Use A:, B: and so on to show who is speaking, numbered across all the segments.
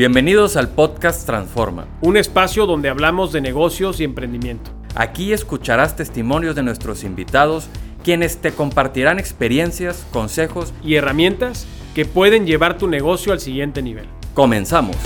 A: Bienvenidos al podcast Transforma.
B: Un espacio donde hablamos de negocios y emprendimiento.
A: Aquí escucharás testimonios de nuestros invitados, quienes te compartirán experiencias, consejos
B: y herramientas que pueden llevar tu negocio al siguiente nivel.
A: Comenzamos.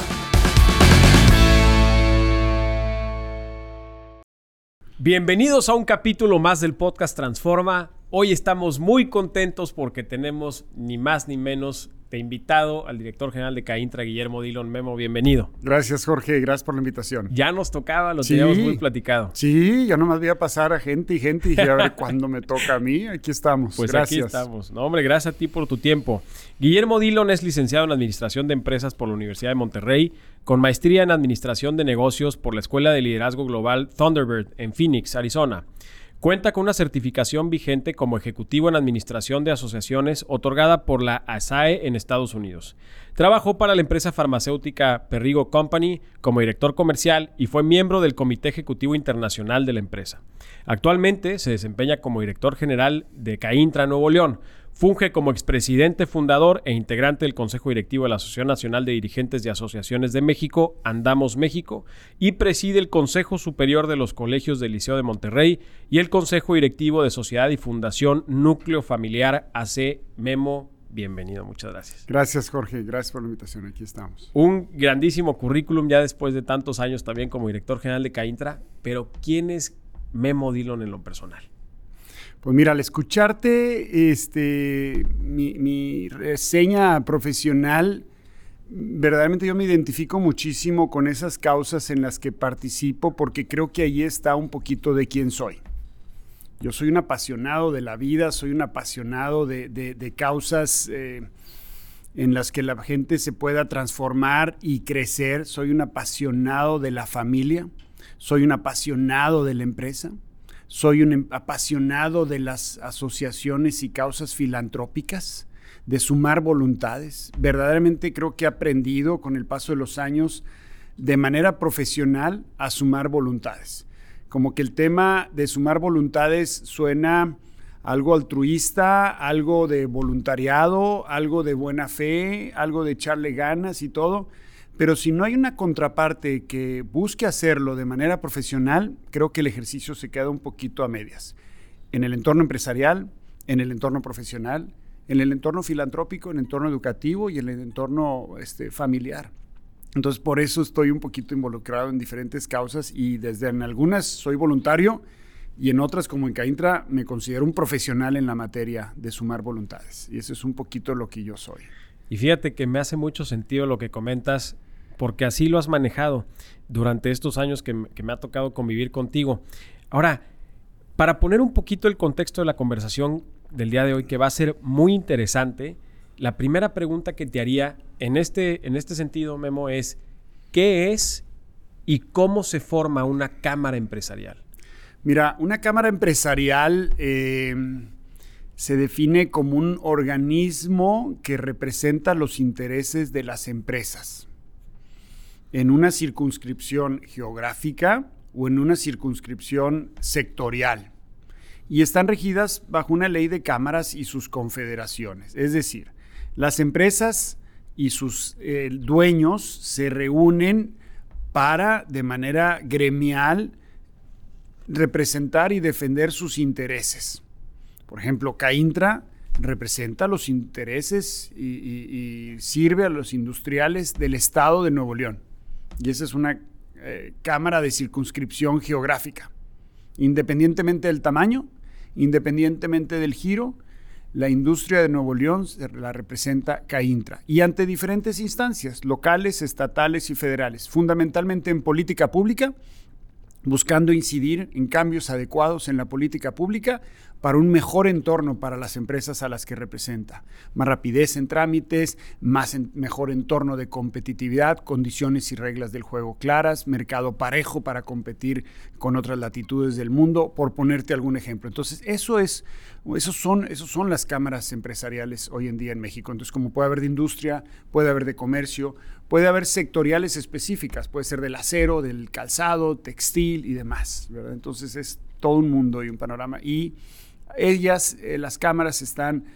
B: Bienvenidos a un capítulo más del podcast Transforma. Hoy estamos muy contentos porque tenemos ni más ni menos de invitado al director general de Caintra, Guillermo Dillon. Memo, bienvenido.
C: Gracias, Jorge. Gracias por la invitación.
B: Ya nos tocaba, lo teníamos muy platicado.
C: Sí, ya nomás voy a pasar a gente y gente y dije, a ver cuándo me toca a mí. Aquí estamos.
B: Pues
C: gracias.
B: aquí estamos. No, hombre, gracias a ti por tu tiempo. Guillermo Dillon es licenciado en Administración de Empresas por la Universidad de Monterrey, con maestría en Administración de Negocios por la Escuela de Liderazgo Global Thunderbird en Phoenix, Arizona. Cuenta con una certificación vigente como ejecutivo en administración de asociaciones otorgada por la ASAE en Estados Unidos. Trabajó para la empresa farmacéutica Perrigo Company como director comercial y fue miembro del Comité Ejecutivo Internacional de la empresa. Actualmente se desempeña como director general de Caintra Nuevo León, Funge como expresidente fundador e integrante del Consejo Directivo de la Asociación Nacional de Dirigentes de Asociaciones de México, Andamos México, y preside el Consejo Superior de los Colegios del Liceo de Monterrey y el Consejo Directivo de Sociedad y Fundación Núcleo Familiar AC Memo. Bienvenido, muchas gracias.
C: Gracias, Jorge. Gracias por la invitación. Aquí estamos.
B: Un grandísimo currículum ya después de tantos años también como director general de Caintra, pero ¿quién es Memo Dillon en lo personal?
C: Pues mira, al escucharte este, mi, reseña profesional, verdaderamente yo me identifico muchísimo con esas causas en las que participo porque creo que ahí está un poquito de quién soy. Yo soy un apasionado de la vida, soy un apasionado de, causas eh, en las que la gente se pueda transformar y crecer, soy un apasionado de la familia, soy un apasionado de la empresa soy un em, apasionado de las asociaciones y causas filantrópicas, de sumar voluntades. Verdaderamente creo que he aprendido con el paso de los años de manera profesional a sumar voluntades. Como que el tema de sumar voluntades suena algo altruista, algo de voluntariado, algo de buena fe, algo de echarle ganas y todo. Pero si no hay una contraparte que busque hacerlo de manera profesional, creo que el ejercicio se queda un poquito a medias. En el entorno empresarial, en el entorno profesional, en el entorno filantrópico, en el entorno educativo y en el entorno este, familiar. Entonces, por eso estoy un poquito involucrado en diferentes causas y desde en algunas soy voluntario y en otras, como en Caintra, me considero un profesional en la materia de sumar voluntades. Y eso es un poquito lo que yo soy.
B: Y fíjate que me hace mucho sentido lo que comentas porque así lo has manejado durante estos años que, me ha tocado convivir contigo. Ahora, para poner un poquito el contexto de la conversación del día de hoy, que va a ser muy interesante, la primera pregunta que te haría en este, en este sentido, Memo, es ¿qué es y cómo se forma una cámara empresarial?
C: Mira, una cámara empresarial eh, se define como un organismo que representa los intereses de las empresas en una circunscripción geográfica o en una circunscripción sectorial. Y están regidas bajo una ley de cámaras y sus confederaciones. Es decir, las empresas y sus eh, dueños se reúnen para, de manera gremial, representar y defender sus intereses. Por ejemplo, Caintra representa los intereses y sirve a los industriales del Estado de Nuevo León. Y esa es una eh, cámara de circunscripción geográfica. Independientemente del tamaño, independientemente del giro, la industria de Nuevo León la representa CAINTRA y ante diferentes instancias, locales, estatales y federales, fundamentalmente en política pública, buscando incidir en cambios adecuados en la política pública para un mejor entorno para las empresas a las que representa. Más rapidez en trámites, más mejor entorno de competitividad, condiciones y reglas del juego claras, mercado parejo para competir con otras latitudes del mundo, por ponerte algún ejemplo. Entonces, eso es, esos son, esos son las cámaras empresariales hoy en día en México. Entonces, como puede haber de industria, puede haber de comercio, puede haber sectoriales específicas, puede ser del acero, del calzado, textil y demás. Entonces, es todo un mundo y un panorama. Y ellas, eh, las cámaras están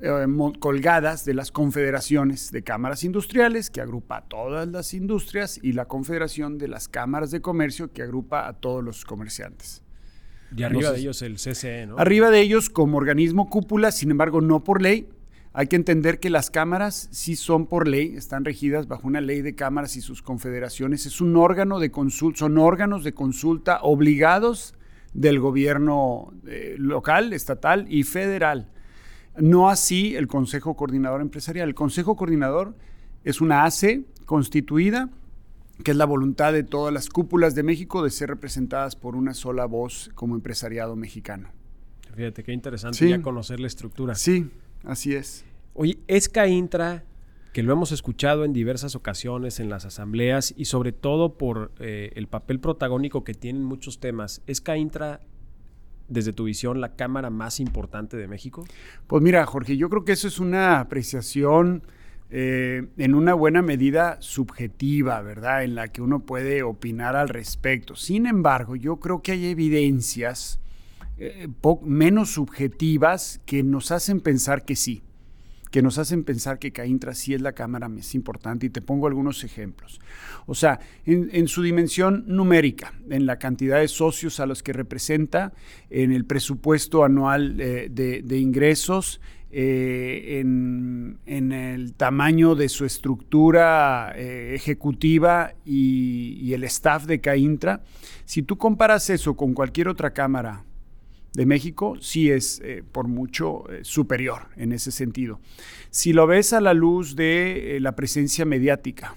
C: eh, colgadas de las confederaciones de cámaras industriales, que agrupa a todas las industrias, y la Confederación de las Cámaras de Comercio, que agrupa a todos los comerciantes.
B: Y arriba de ellos el CCE, ¿no?
C: Arriba de ellos como organismo cúpula, sin embargo, no por ley. Hay que entender que las cámaras sí son por ley, están regidas bajo una ley de cámaras y sus confederaciones. Es un órgano de consulta, son órganos de consulta obligados del gobierno eh, local, estatal y federal. No así el Consejo Coordinador Empresarial. El Consejo Coordinador es una ACE constituida, que es la voluntad de todas las cúpulas de México de ser representadas por una sola voz como empresariado mexicano.
B: Fíjate qué interesante ya conocer la estructura.
C: Sí, así es.
B: Oye, es Caintra, que lo hemos escuchado en diversas ocasiones en las asambleas y sobre todo por eh, el papel protagónico que tienen muchos temas, ¿es Caintra desde tu visión, la cámara más importante de México?
C: Pues mira, Jorge, yo creo que eso es una apreciación eh, en una buena medida subjetiva, ¿verdad? En la que uno puede opinar al respecto. Sin embargo, yo creo que hay evidencias eh, menos subjetivas que nos hacen pensar que sí que nos hacen pensar que Caintra sí es la cámara más importante y te pongo algunos ejemplos. O sea, en, su dimensión numérica, en la cantidad de socios a los que representa, en el presupuesto anual eh, de, ingresos, eh, en, el tamaño de su estructura eh, ejecutiva y, y, el staff de Caintra, si tú comparas eso con cualquier otra cámara de México sí es eh, por mucho eh, superior en ese sentido. Si lo ves a la luz de eh, la presencia mediática,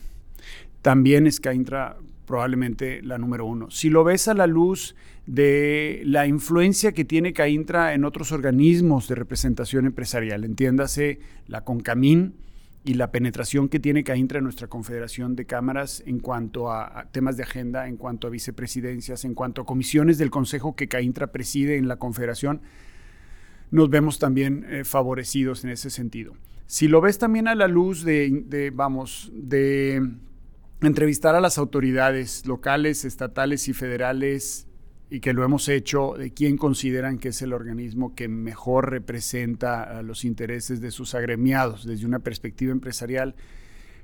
C: también es Caintra probablemente la número uno. Si lo ves a la luz de la influencia que tiene Caintra en otros organismos de representación empresarial, entiéndase la CONCAMIN, y la penetración que tiene CAINTRA nuestra confederación de cámaras en cuanto a, temas de agenda, en cuanto a vicepresidencias, en cuanto a comisiones del Consejo que CAINTRA preside en la confederación, nos vemos también eh, favorecidos en ese sentido. Si lo ves también a la luz de, de, vamos, de entrevistar a las autoridades locales, estatales y federales y que lo hemos hecho, de quién consideran que es el organismo que mejor representa los intereses de sus agremiados desde una perspectiva empresarial,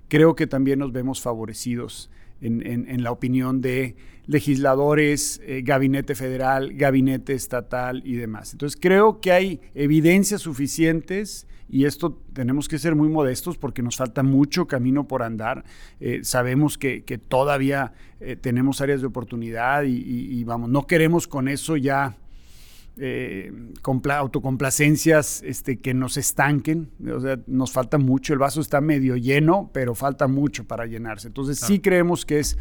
C: creo que también nos vemos favorecidos en, la opinión de legisladores, eh, gabinete federal, gabinete estatal y demás. Entonces creo que hay evidencias suficientes y esto tenemos que ser muy modestos porque nos falta mucho camino por andar. Eh, sabemos que, todavía eh, tenemos áreas de oportunidad y, vamos, no queremos con eso ya eh, autocomplacencias este, que nos estanquen. O sea, nos falta mucho, el vaso está medio lleno, pero falta mucho para llenarse. Entonces sí creemos que es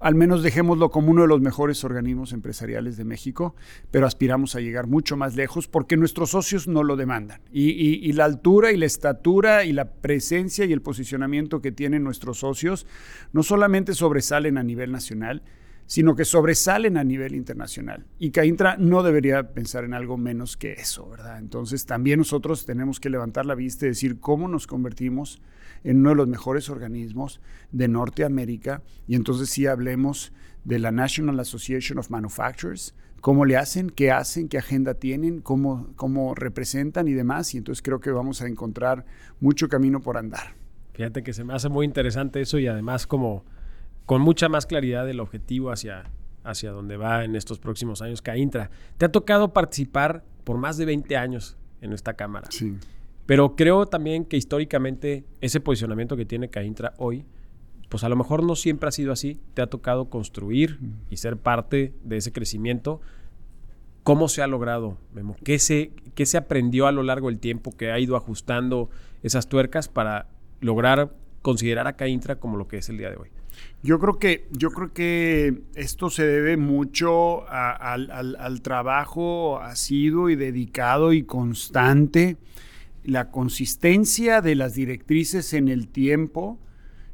C: al menos dejémoslo como uno de los mejores organismos empresariales de México, pero aspiramos a llegar mucho más lejos porque nuestros socios no lo demandan. Y, la altura y la estatura y la presencia y el posicionamiento que tienen nuestros socios no solamente sobresalen a nivel nacional, sino que sobresalen a nivel internacional. Y Caintra no debería pensar en algo menos que eso, ¿verdad? Entonces también nosotros tenemos que levantar la vista y decir cómo nos convertimos en uno de los mejores organismos de Norteamérica. Y entonces sí hablemos de la National Association of Manufacturers, cómo le hacen, qué hacen, qué agenda tienen, cómo, cómo representan y demás. Y entonces creo que vamos a encontrar mucho camino por andar.
B: Fíjate que se me hace muy interesante eso y además como con mucha más claridad el objetivo hacia, hacia donde va en estos próximos años Caintra. Te ha tocado participar por más de 20 años en esta Cámara.
C: Sí.
B: Pero creo también que históricamente ese posicionamiento que tiene Caintra hoy, pues a lo mejor no siempre ha sido así. Te ha tocado construir y ser parte de ese crecimiento. ¿Cómo se ha logrado, Memo? ¿Qué se, ¿Qué se aprendió a lo largo del tiempo que ha ido ajustando esas tuercas para lograr considerar a Caintra como lo que es el día de hoy?
C: Yo creo que, yo creo que esto se debe mucho al, trabajo asiduo y dedicado y constante, la consistencia de las directrices en el tiempo,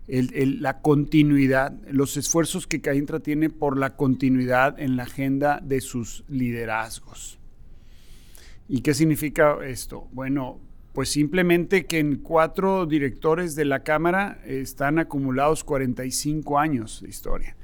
C: la continuidad, los esfuerzos que Caintra tiene por la continuidad en la agenda de sus liderazgos. ¿Y qué significa esto? Bueno, pues simplemente que en cuatro directores de la Cámara están acumulados 45 años de historia.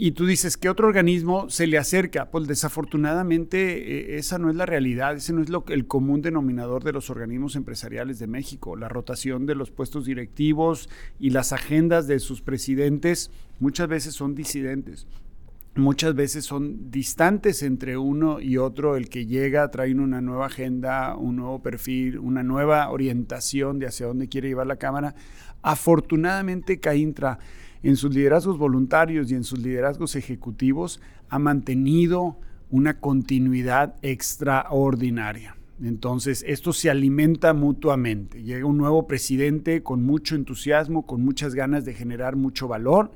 C: Y tú dices, ¿qué otro organismo se le acerca? Pues desafortunadamente eh, esa no es la realidad, ese no es lo, el común denominador de los organismos empresariales de México. La rotación de los puestos directivos y las agendas de sus presidentes muchas veces son disidentes muchas veces son distantes entre uno y otro. El que llega trae una nueva agenda, un nuevo perfil, una nueva orientación de hacia dónde quiere llevar la Cámara. Afortunadamente, Caintra, en sus liderazgos voluntarios y en sus liderazgos ejecutivos, ha mantenido una continuidad extraordinaria. Entonces, esto se alimenta mutuamente. Llega un nuevo presidente con mucho entusiasmo, con muchas ganas de generar mucho valor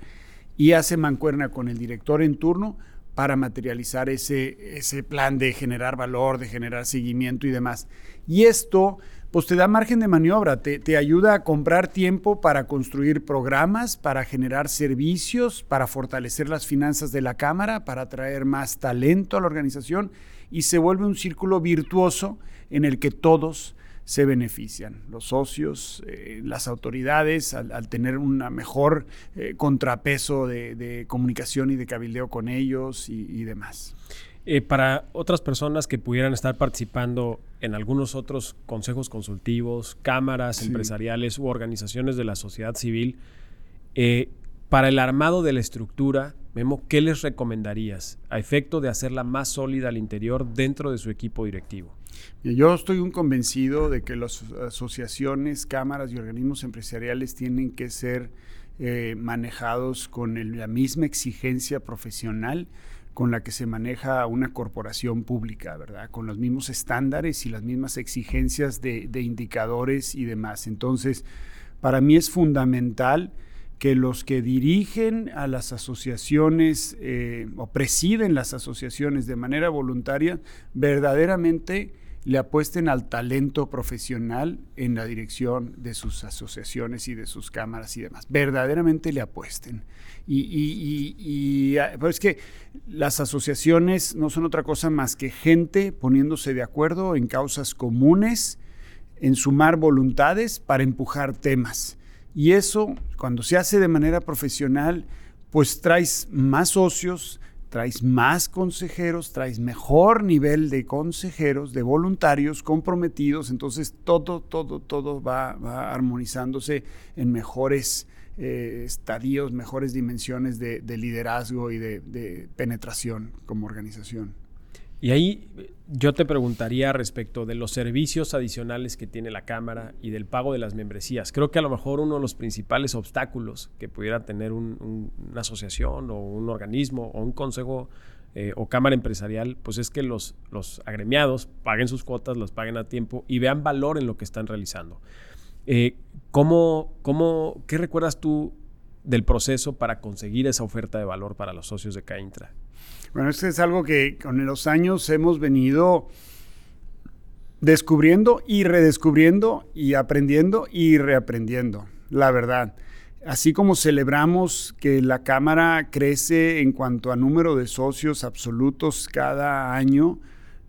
C: y hace mancuerna con el director en turno para materializar ese, ese plan de generar valor, de generar seguimiento y demás. Y esto pues te da margen de maniobra, te, te, ayuda a comprar tiempo para construir programas, para generar servicios, para fortalecer las finanzas de la Cámara, para traer más talento a la organización y se vuelve un círculo virtuoso en el que todos se benefician. Los socios, eh, las autoridades, al, tener un mejor eh, contrapeso de, comunicación y de cabildeo con ellos y, demás.
B: Eh, para otras personas que pudieran estar participando en algunos otros consejos consultivos, cámaras empresariales u organizaciones de la sociedad civil, para el armado de la estructura, Memo, ¿qué les recomendarías a efecto de hacerla más sólida al interior dentro de su equipo directivo?
C: Yo estoy un convencido de que las asociaciones, cámaras y organismos empresariales tienen que ser eh, manejados con la misma exigencia profesional con la que se maneja una corporación pública, ¿verdad? Con los mismos estándares y las mismas exigencias de, indicadores y demás. Entonces, para mí es fundamental que los que dirigen a las asociaciones eh, o presiden las asociaciones de manera voluntaria verdaderamente le apuesten al talento profesional en la dirección de sus asociaciones y de sus cámaras y demás. Verdaderamente le apuesten. Y, y, ah, es que las asociaciones no son otra cosa más que gente poniéndose de acuerdo en causas comunes, en sumar voluntades para empujar temas. Y eso, cuando se hace de manera profesional, pues traes más socios, traes más consejeros, traes mejor nivel de consejeros, de voluntarios comprometidos, entonces todo, todo, todo va, armonizándose en mejores eh, estadios, mejores dimensiones de, liderazgo y de penetración como organización.
B: Y ahí yo te preguntaría respecto de los servicios adicionales que tiene la Cámara y del pago de las membresías. Creo que a lo mejor uno de los principales obstáculos que pudiera tener una asociación o un organismo o un consejo eh, o cámara empresarial, pues es que los, los agremiados paguen sus cuotas, las paguen a tiempo y vean valor en lo que están realizando. Eh, ¿cómo, cómo, ¿Qué recuerdas tú del proceso para conseguir esa oferta de valor para los socios de Caintra?
C: Bueno, esto es algo que con los años hemos venido descubriendo y redescubriendo y aprendiendo y reaprendiendo, la verdad. Así como celebramos que la Cámara crece en cuanto a número de socios absolutos cada año,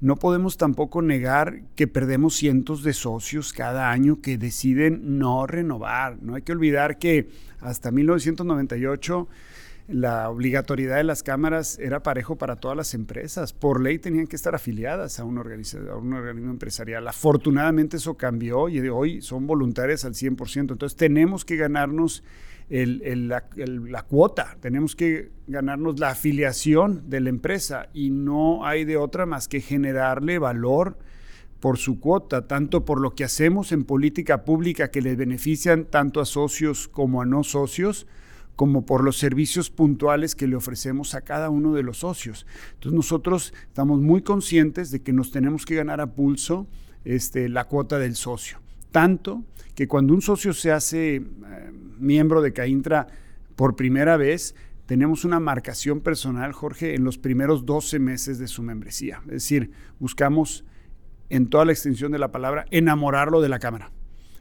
C: no podemos tampoco negar que perdemos cientos de socios cada año que deciden no renovar. No hay que olvidar que hasta 1998 la obligatoriedad de las cámaras era parejo para todas las empresas. Por ley tenían que estar afiliadas a un, organismo empresarial. Afortunadamente eso cambió y hoy son voluntarias al 100%. Entonces tenemos que ganarnos la, cuota, tenemos que ganarnos la afiliación de la empresa y no hay de otra más que generarle valor por su cuota, tanto por lo que hacemos en política pública que les benefician tanto a socios como a no socios, como por los servicios puntuales que le ofrecemos a cada uno de los socios. Entonces nosotros estamos muy conscientes de que nos tenemos que ganar a pulso este, la cuota del socio. Tanto que cuando un socio se hace eh, miembro de Caintra por primera vez, tenemos una marcación personal, Jorge, en los primeros 12 meses de su membresía. Es decir, buscamos en toda la extensión de la palabra enamorarlo de la cámara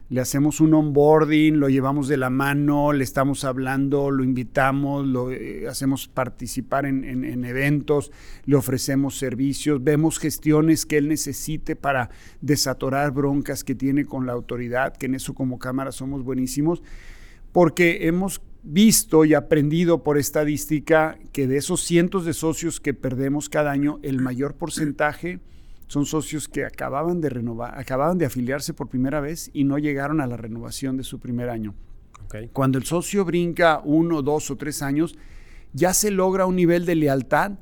C: le hacemos un onboarding, lo llevamos de la mano, le estamos hablando, lo invitamos, lo eh, hacemos participar en, eventos, le ofrecemos servicios, vemos gestiones que él necesite para desatorar broncas que tiene con la autoridad, que en eso como Cámara somos buenísimos, porque hemos visto y aprendido por estadística que de esos cientos de socios que perdemos cada año, el mayor porcentaje son socios que acababan de renovar, acababan de afiliarse por primera vez y no llegaron a la renovación de su primer año. Cuando el socio brinca uno, dos o tres años, ya se logra un nivel de lealtad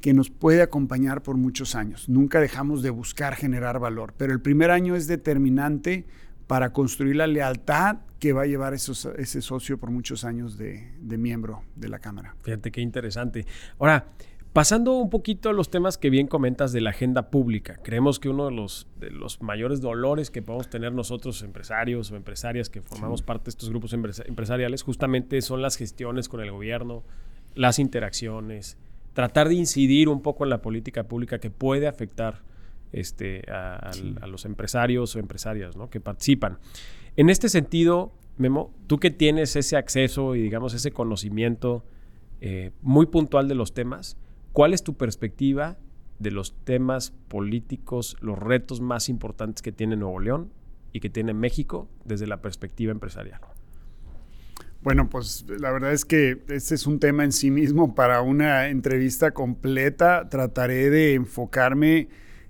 C: que nos puede acompañar por muchos años. Nunca dejamos de buscar generar valor, pero el primer año es determinante para construir la lealtad que va a llevar ese socio por muchos años de, de miembro de la Cámara.
B: Fíjate qué interesante. Ahora, Pasando un poquito a los temas que bien comentas de la agenda pública, creemos que uno de los, de los mayores dolores que podemos tener nosotros empresarios o empresarias que formamos parte de estos grupos empresariales justamente son las gestiones con el gobierno, las interacciones, tratar de incidir un poco en la política pública que puede afectar este, a, los empresarios o empresarias ¿no? que participan. En este sentido, Memo, tú que tienes ese acceso y digamos ese conocimiento eh, muy puntual de los temas, ¿Cuál es tu perspectiva de los temas políticos, los retos más importantes que tiene Nuevo León y que tiene México desde la perspectiva empresarial?
C: Bueno, pues la verdad es que este es un tema en sí mismo para una entrevista completa. Trataré de enfocarme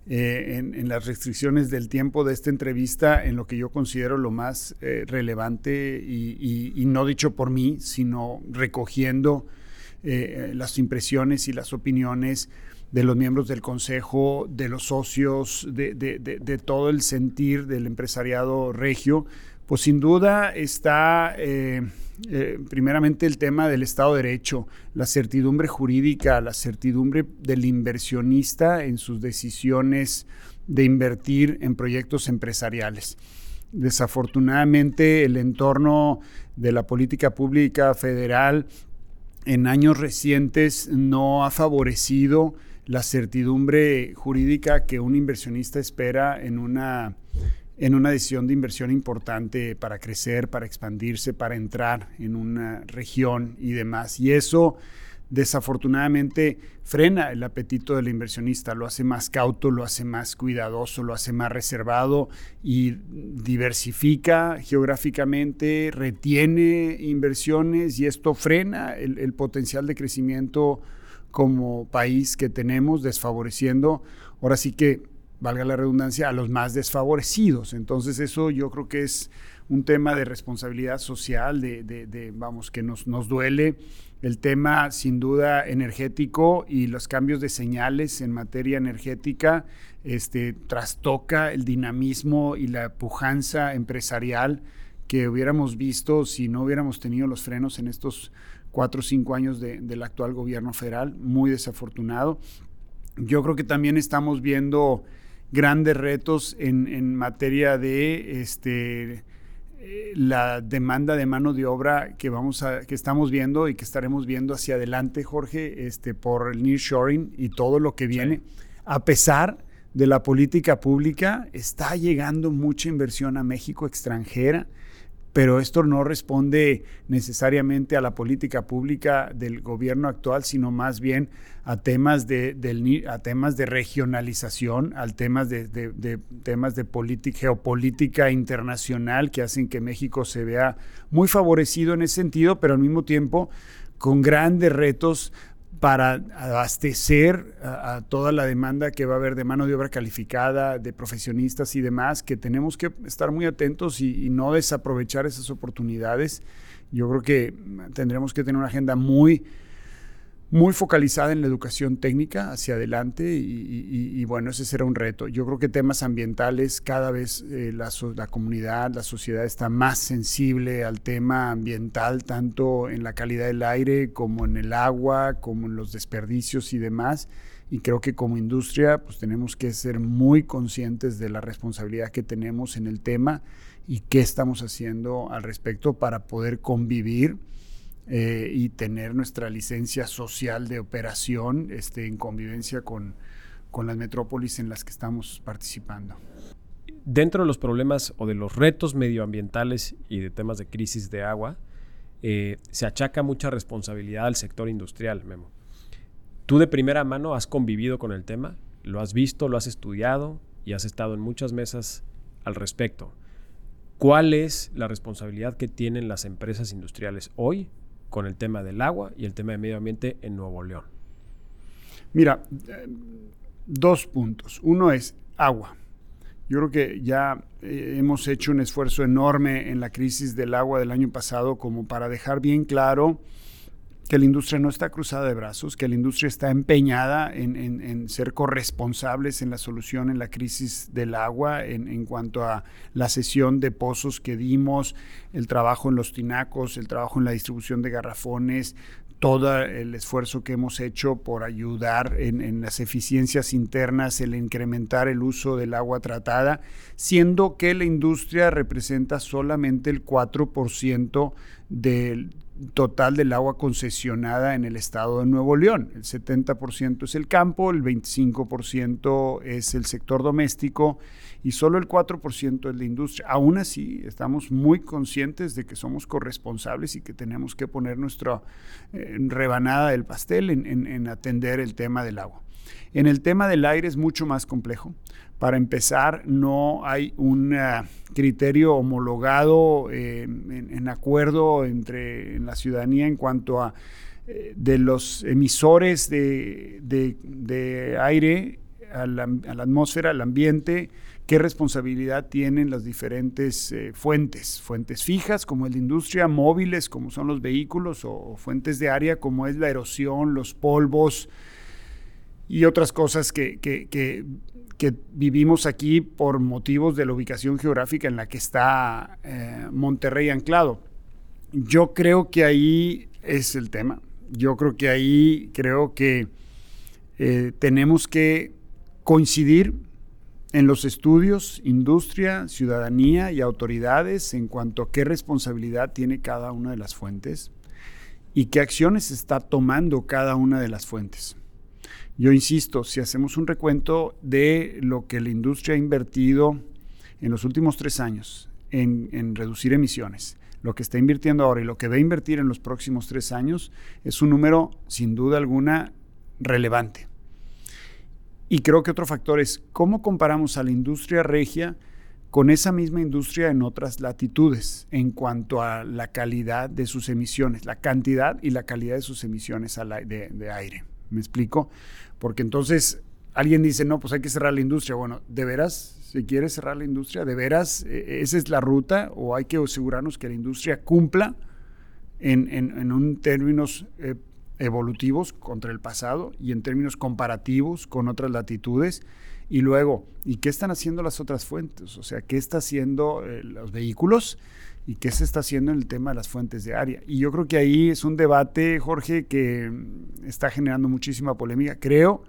C: eh, en, las restricciones del tiempo de esta entrevista en lo que yo considero lo más eh, relevante y, no dicho por mí, sino recogiendo eh, las impresiones y las opiniones de los miembros del consejo, de los socios, de, todo el sentir del empresariado regio, pues sin duda está eh, eh, primeramente el tema del Estado de Derecho, la certidumbre jurídica, la certidumbre del inversionista en sus decisiones de invertir en proyectos empresariales. Desafortunadamente el entorno de la política pública federal en años recientes no ha favorecido la certidumbre jurídica que un inversionista espera en una, en una decisión de inversión importante para crecer, para expandirse, para entrar en una región y demás. Y eso desafortunadamente frena el apetito del inversionista, lo hace más cauto, lo hace más cuidadoso, lo hace más reservado y diversifica geográficamente, retiene inversiones y esto frena el, potencial de crecimiento como país que tenemos, desfavoreciendo, ahora sí que, valga la redundancia, a los más desfavorecidos. Entonces eso yo creo que es un tema de responsabilidad social, de, vamos, que nos, nos duele el tema sin duda energético y los cambios de señales en materia energética este, trastoca el dinamismo y la pujanza empresarial que hubiéramos visto si no hubiéramos tenido los frenos en estos cuatro o cinco años del actual gobierno federal, muy desafortunado. Yo creo que también estamos viendo grandes retos en, en materia de este, la demanda de mano de obra que vamos a, que estamos viendo y que estaremos viendo hacia adelante, Jorge, este, por el nearshoring y todo lo que viene, a pesar de la política pública, está llegando mucha inversión a México extranjera pero esto no responde necesariamente a la política pública del gobierno actual, sino más bien a temas de, a temas de regionalización, a temas de, temas de geopolítica internacional que hacen que México se vea muy favorecido en ese sentido, pero al mismo tiempo con grandes retos para abastecer a, toda la demanda que va a haber de mano de obra calificada, de profesionistas y demás, que tenemos que estar muy atentos y, no desaprovechar esas oportunidades. Yo creo que tendremos que tener una agenda muy muy focalizada en la educación técnica hacia adelante y, bueno, ese será un reto. Yo creo que temas ambientales, cada vez eh, la, la, comunidad, la sociedad está más sensible al tema ambiental, tanto en la calidad del aire como en el agua, como en los desperdicios y demás. Y creo que como industria, pues tenemos que ser muy conscientes de la responsabilidad que tenemos en el tema y qué estamos haciendo al respecto para poder convivir eh, y tener nuestra licencia social de operación este, en convivencia con, con las metrópolis en las que estamos participando.
B: Dentro de los problemas o de los retos medioambientales y de temas de crisis de agua, eh, se achaca mucha responsabilidad al sector industrial, Memo. Tú de primera mano has convivido con el tema, lo has visto, lo has estudiado y has estado en muchas mesas al respecto. ¿Cuál es la responsabilidad que tienen las empresas industriales hoy con el tema del agua y el tema de medio ambiente en Nuevo León?
C: Mira, eh, dos puntos. Uno es agua. Yo creo que ya eh, hemos hecho un esfuerzo enorme en la crisis del agua del año pasado como para dejar bien claro que la industria no está cruzada de brazos, que la industria está empeñada en, ser corresponsables en la solución en la crisis del agua, en, cuanto a la sesión de pozos que dimos, el trabajo en los tinacos, el trabajo en la distribución de garrafones, todo el esfuerzo que hemos hecho por ayudar en, las eficiencias internas, el incrementar el uso del agua tratada, siendo que la industria representa solamente el 4% del total del agua concesionada en el estado de Nuevo León. El 70% es el campo, el 25% es el sector doméstico y solo el 4% es la industria. Aún así, estamos muy conscientes de que somos corresponsables y que tenemos que poner nuestra eh, rebanada del pastel en atender el tema del agua. En el tema del aire es mucho más complejo. Para empezar, no hay un eh, criterio homologado eh, en, acuerdo entre la ciudadanía en cuanto a eh, de los emisores de, aire a la, atmósfera, al ambiente, qué responsabilidad tienen las diferentes fuentes, fuentes fijas como es la industria, móviles como son los vehículos o fuentes de área como es la erosión, los polvos, y otras cosas que, que, vivimos aquí por motivos de la ubicación geográfica en la que está eh, Monterrey anclado. Yo creo que ahí es el tema. Yo creo que ahí creo que eh, tenemos que coincidir en los estudios, industria, ciudadanía y autoridades en cuanto a qué responsabilidad tiene cada una de las fuentes y qué acciones está tomando cada una de las fuentes. Yo insisto, si hacemos un recuento de lo que la industria ha invertido en los últimos tres años en, reducir emisiones, lo que está invirtiendo ahora y lo que va a invertir en los próximos tres años, es un número sin duda alguna relevante. Y creo que otro factor es cómo comparamos a la industria regia con esa misma industria en otras latitudes en cuanto a la calidad de sus emisiones, la cantidad y la calidad de sus emisiones de aire. ¿Me explico? Porque entonces alguien dice, no, pues hay que cerrar la industria. Bueno, ¿de veras se quiere cerrar la industria? ¿De veras e, esa es la ruta? ¿O hay que asegurarnos que la industria cumpla en, en, un términos eh, evolutivos contra el pasado y en términos comparativos con otras latitudes? Y luego, ¿y qué están haciendo las otras fuentes? O sea, ¿qué está haciendo eh, los vehículos? Y qué se está haciendo en el tema de las fuentes de área. Y yo creo que ahí es un debate, Jorge, que está generando muchísima polémica. Creo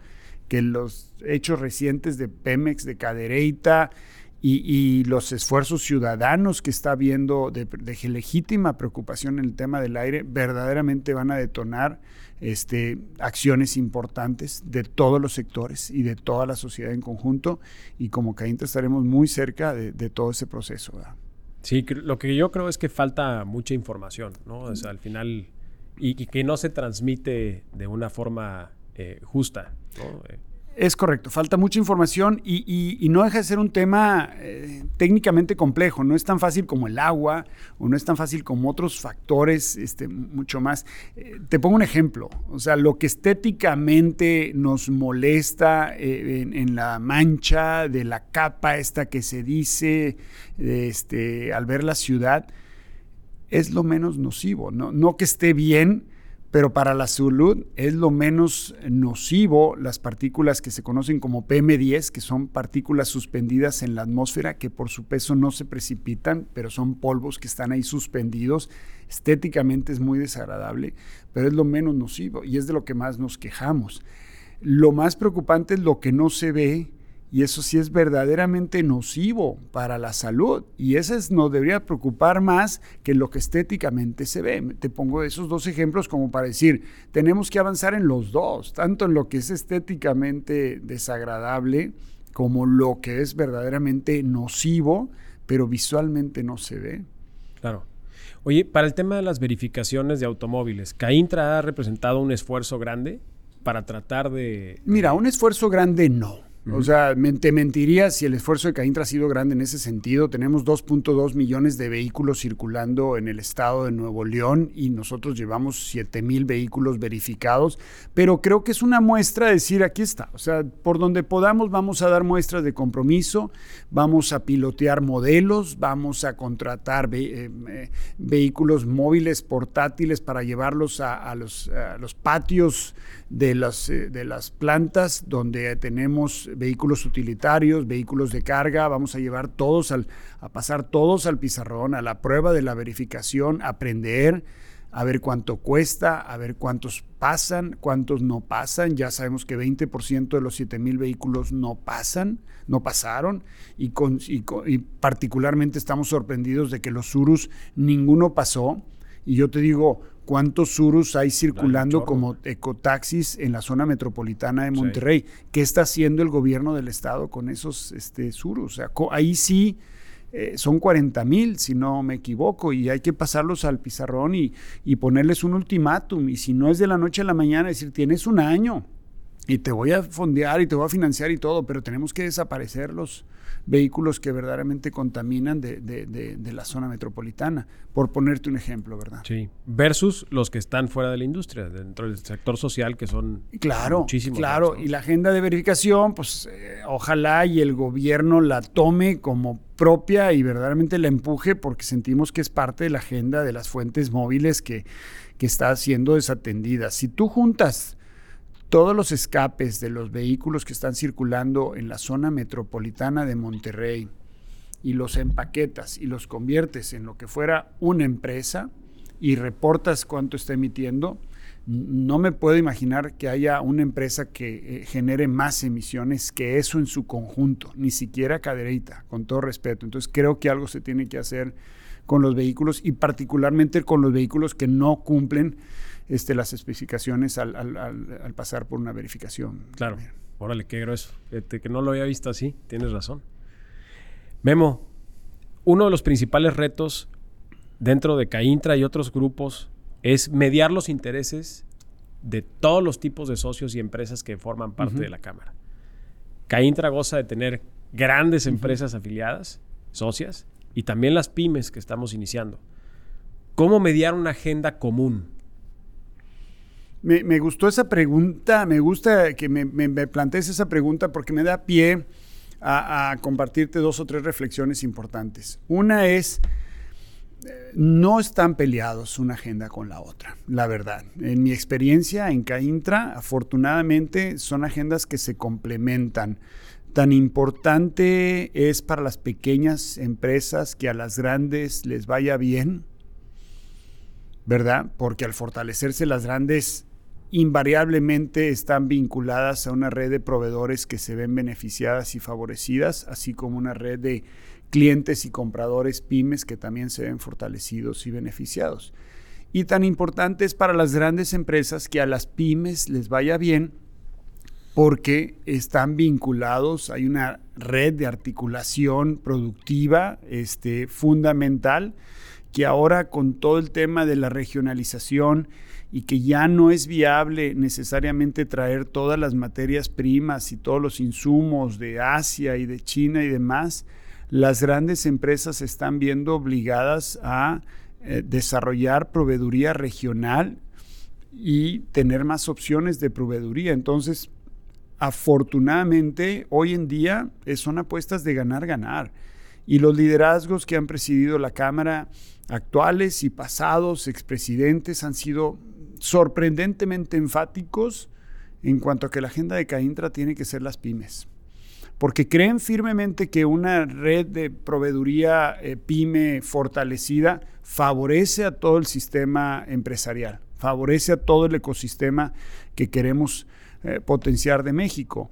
C: que los hechos recientes de Pemex, de Cadereyta y, los esfuerzos ciudadanos que está habiendo de, legítima preocupación en el tema del aire verdaderamente van a detonar este, acciones importantes de todos los sectores y de toda la sociedad en conjunto. Y como Caínta estaremos muy cerca de, todo ese proceso.
B: Sí, lo que yo creo es que falta mucha información, ¿no? O sea, al final, y, que no se transmite de una forma eh, justa, ¿no?
C: Es correcto, falta mucha información y, no deja de ser un tema eh, técnicamente complejo, no es tan fácil como el agua o no es tan fácil como otros factores este, mucho más. Eh, te pongo un ejemplo, o sea, lo que estéticamente nos molesta eh, en, la mancha de la capa esta que se dice este, al ver la ciudad, es lo menos nocivo, no, no que esté bien, pero para la salud es lo menos nocivo las partículas que se conocen como PM10, que son partículas suspendidas en la atmósfera que por su peso no se precipitan, pero son polvos que están ahí suspendidos. Estéticamente es muy desagradable, pero es lo menos nocivo y es de lo que más nos quejamos. Lo más preocupante es lo que no se ve y eso sí es verdaderamente nocivo para la salud. Y eso nos debería preocupar más que lo que estéticamente se ve. Te pongo esos dos ejemplos como para decir, tenemos que avanzar en los dos, tanto en lo que es estéticamente desagradable como lo que es verdaderamente nocivo, pero visualmente no se ve.
B: Claro. Oye, para el tema de las verificaciones de automóviles, ¿Caintra ha representado un esfuerzo grande para tratar de...
C: Mira, un esfuerzo grande no O sea, te mentiría si el esfuerzo de Caintra ha sido grande en ese sentido. Tenemos 2.2 millones de vehículos circulando en el estado de Nuevo León y nosotros llevamos 7 mil vehículos verificados, pero creo que es una muestra de decir, aquí está. O sea, por donde podamos vamos a dar muestras de compromiso, vamos a pilotear modelos, vamos a contratar eh, eh, vehículos móviles portátiles para llevarlos a, los, patios de las, eh, de las plantas donde tenemos vehículos utilitarios, vehículos de carga, vamos a llevar todos al, a pasar todos al pizarrón, a la prueba de la verificación, aprender, a ver cuánto cuesta, a ver cuántos pasan, cuántos no pasan. Ya sabemos que 20% de los 7 mil vehículos no pasan, no pasaron, y, con, y, particularmente estamos sorprendidos de que los Surus ninguno pasó. Y yo te digo, cuántos surus hay circulando como ecotaxis en la zona metropolitana de Monterrey. ¿Qué está haciendo el gobierno del estado con esos este, surus? O sea, ahí sí eh, son 40 mil, si no me equivoco, y hay que pasarlos al pizarrón y, y ponerles un ultimátum. Y si no es de la noche a la mañana, decir, tienes un año y te voy a fondear y te voy a financiar y todo, pero tenemos que desaparecer los vehículos que verdaderamente contaminan de, de, la zona metropolitana, por ponerte un ejemplo, ¿verdad?
B: Sí, versus los que están fuera de la industria, dentro del sector social, que son
C: claro, muchísimos. Claro, y la agenda de verificación, pues eh, ojalá y el gobierno la tome como propia y verdaderamente la empuje, porque sentimos que es parte de la agenda de las fuentes móviles que, que está siendo desatendida. Si tú juntas todos los escapes de los vehículos que están circulando en la zona metropolitana de Monterrey y los empaquetas y los conviertes en lo que fuera una empresa y reportas cuánto está emitiendo, no me puedo imaginar que haya una empresa que eh, genere más emisiones que eso en su conjunto, ni siquiera caderita, con todo respeto. Entonces creo que algo se tiene que hacer con los vehículos y particularmente con los vehículos que no cumplen este, las especificaciones al, pasar por una verificación.
B: Claro. Órale, qué grueso. que no lo había visto así, tienes razón. Memo, uno de los principales retos dentro de Caintra y otros grupos es mediar los intereses de todos los tipos de socios y empresas que forman parte de la Cámara. Caintra goza de tener grandes empresas afiliadas, socias, y también las pymes que estamos iniciando. ¿Cómo mediar una agenda común
C: me, gustó esa pregunta, me gusta que me, plantees esa pregunta porque me da pie a, compartirte dos o tres reflexiones importantes. Una es, eh, no están peleados una agenda con la otra, la verdad. En mi experiencia en Caintra, afortunadamente, son agendas que se complementan. Tan importante es para las pequeñas empresas que a las grandes les vaya bien, ¿verdad? Porque al fortalecerse las grandes invariablemente están vinculadas a una red de proveedores que se ven beneficiadas y favorecidas, así como una red de clientes y compradores pymes que también se ven fortalecidos y beneficiados. Y tan importante es para las grandes empresas que a las pymes les vaya bien porque están vinculados, hay una red de articulación productiva este, fundamental que ahora con todo el tema de la regionalización y que ya no es viable necesariamente traer todas las materias primas y todos los insumos de Asia y de China y demás, las grandes empresas están viendo obligadas a eh, desarrollar proveeduría regional y tener más opciones de proveeduría. Entonces, afortunadamente, hoy en día eh, son apuestas de ganar, ganar. Y los liderazgos que han presidido la Cámara, actuales y pasados expresidentes, han sido sorprendentemente enfáticos en cuanto a que la agenda de Caintra tiene que ser las pymes. Porque creen firmemente que una red de proveeduría eh, pyme fortalecida favorece a todo el sistema empresarial, favorece a todo el ecosistema que queremos eh, potenciar de México.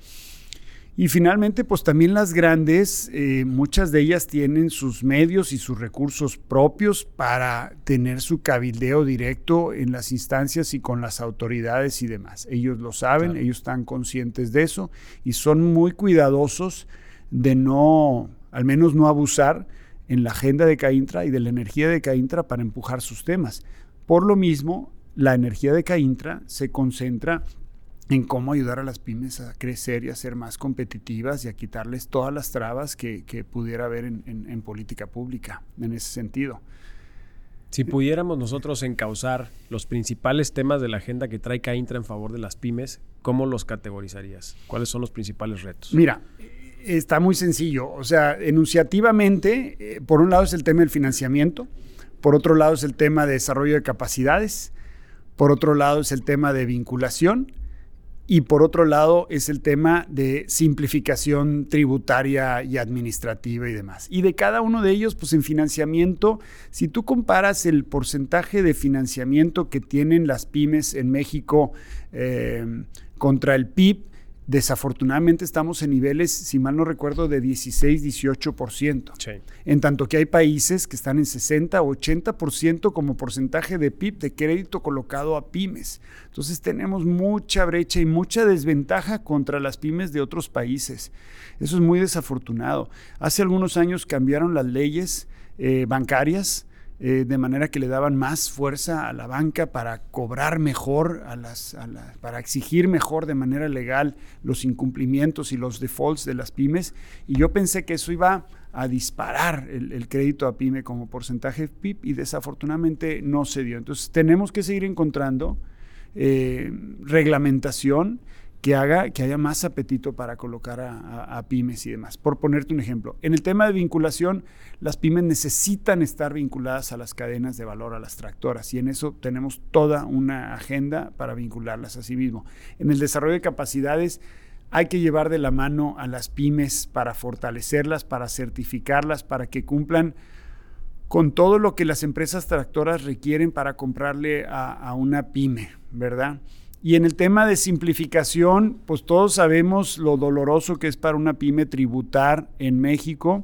C: Y finalmente, pues también las grandes, eh, muchas de ellas tienen sus medios y sus recursos propios para tener su cabildeo directo en las instancias y con las autoridades y demás. Ellos lo saben, ellos están conscientes de eso y son muy cuidadosos de no, al menos no abusar en la agenda de Caintra y de la energía de Caintra para empujar sus temas. Por lo mismo, la energía de Caintra se concentra en cómo ayudar a las pymes a crecer y a ser más competitivas y a quitarles todas las trabas que, pudiera haber en, política pública en ese sentido.
B: Si pudiéramos nosotros encauzar los principales temas de la agenda que trae Caintra en favor de las pymes, ¿cómo los categorizarías? ¿Cuáles son los principales retos?
C: Mira, está muy sencillo. O sea, enunciativamente, eh, por un lado es el tema del financiamiento, por otro lado es el tema de desarrollo de capacidades, por otro lado es el tema de vinculación y por otro lado es el tema de simplificación tributaria y administrativa y demás. Y de cada uno de ellos, pues en financiamiento, si tú comparas el porcentaje de financiamiento que tienen las pymes en México eh, contra el PIB, Desafortunadamente estamos en niveles, si mal no recuerdo, de 16, 18%. En tanto que hay países que están en 60, 80% como porcentaje de PIB, de crédito colocado a pymes. Entonces tenemos mucha brecha y mucha desventaja contra las pymes de otros países. Eso es muy desafortunado. Hace algunos años cambiaron las leyes eh, bancarias eh, de manera que le daban más fuerza a la banca para cobrar mejor, a las, para exigir mejor de manera legal los incumplimientos y los defaults de las pymes. Y yo pensé que eso iba a disparar el, crédito a pyme como porcentaje de PIB y desafortunadamente no se dio. Entonces tenemos que seguir encontrando eh, reglamentación que haga que haya más apetito para colocar a, pymes y demás. Por ponerte un ejemplo, en el tema de vinculación, las pymes necesitan estar vinculadas a las cadenas de valor, a las tractoras, y en eso tenemos toda una agenda para vincularlas a sí mismo. En el desarrollo de capacidades, hay que llevar de la mano a las pymes para fortalecerlas, para certificarlas, para que cumplan con todo lo que las empresas tractoras requieren para comprarle a, a una pyme, ¿verdad? Y en el tema de simplificación, pues todos sabemos lo doloroso que es para una pyme tributar en México.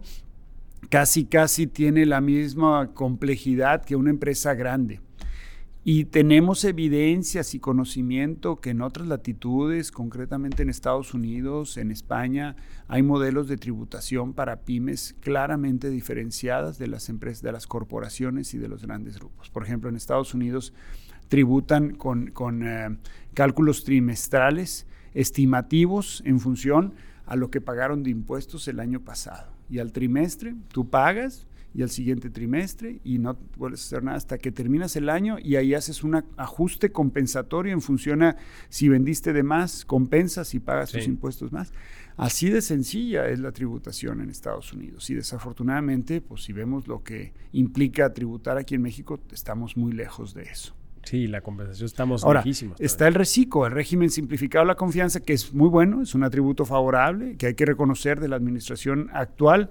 C: Casi, casi tiene la misma complejidad que una empresa grande. Y tenemos evidencias y conocimiento que en otras latitudes, concretamente en Estados Unidos, en España, hay modelos de tributación para pymes claramente diferenciadas de las empresas, de las corporaciones y de los grandes grupos. Por ejemplo, en Estados Unidos tributan con, eh, cálculos trimestrales estimativos en función a lo que pagaron de impuestos el año pasado. Y al trimestre tú pagas y al siguiente trimestre y no puedes hacer nada hasta que terminas el año y ahí haces un ajuste compensatorio en función a si vendiste de más, compensas y pagas tus impuestos más. Así de sencilla es la tributación en Estados Unidos y desafortunadamente, pues si vemos lo que implica tributar aquí en México, estamos muy lejos de eso.
B: Sí, la compensación estamos
C: Ahora, Está el RECICO, el régimen simplificado de la confianza, que es muy bueno, es un atributo favorable, que hay que reconocer de la administración actual,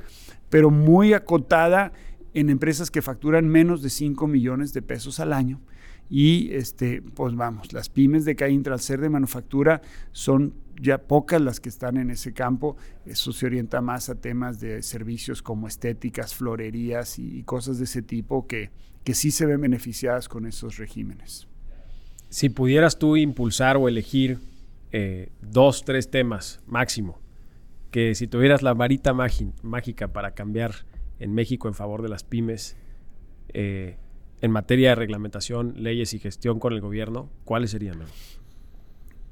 C: pero muy acotada en empresas que facturan menos de 5 millones de pesos al año. Y este, pues vamos, las pymes de Caintra al ser de manufactura son ya pocas las que están en ese campo. Eso se orienta más a temas de servicios como estéticas, florerías y cosas de ese tipo que, que sí se ven beneficiadas con esos regímenes.
B: Si pudieras tú impulsar o elegir eh, dos, tres temas máximo, que si tuvieras la varita mágica para cambiar en México en favor de las pymes, eh, en materia de reglamentación, leyes y gestión con el gobierno, ¿cuáles serían?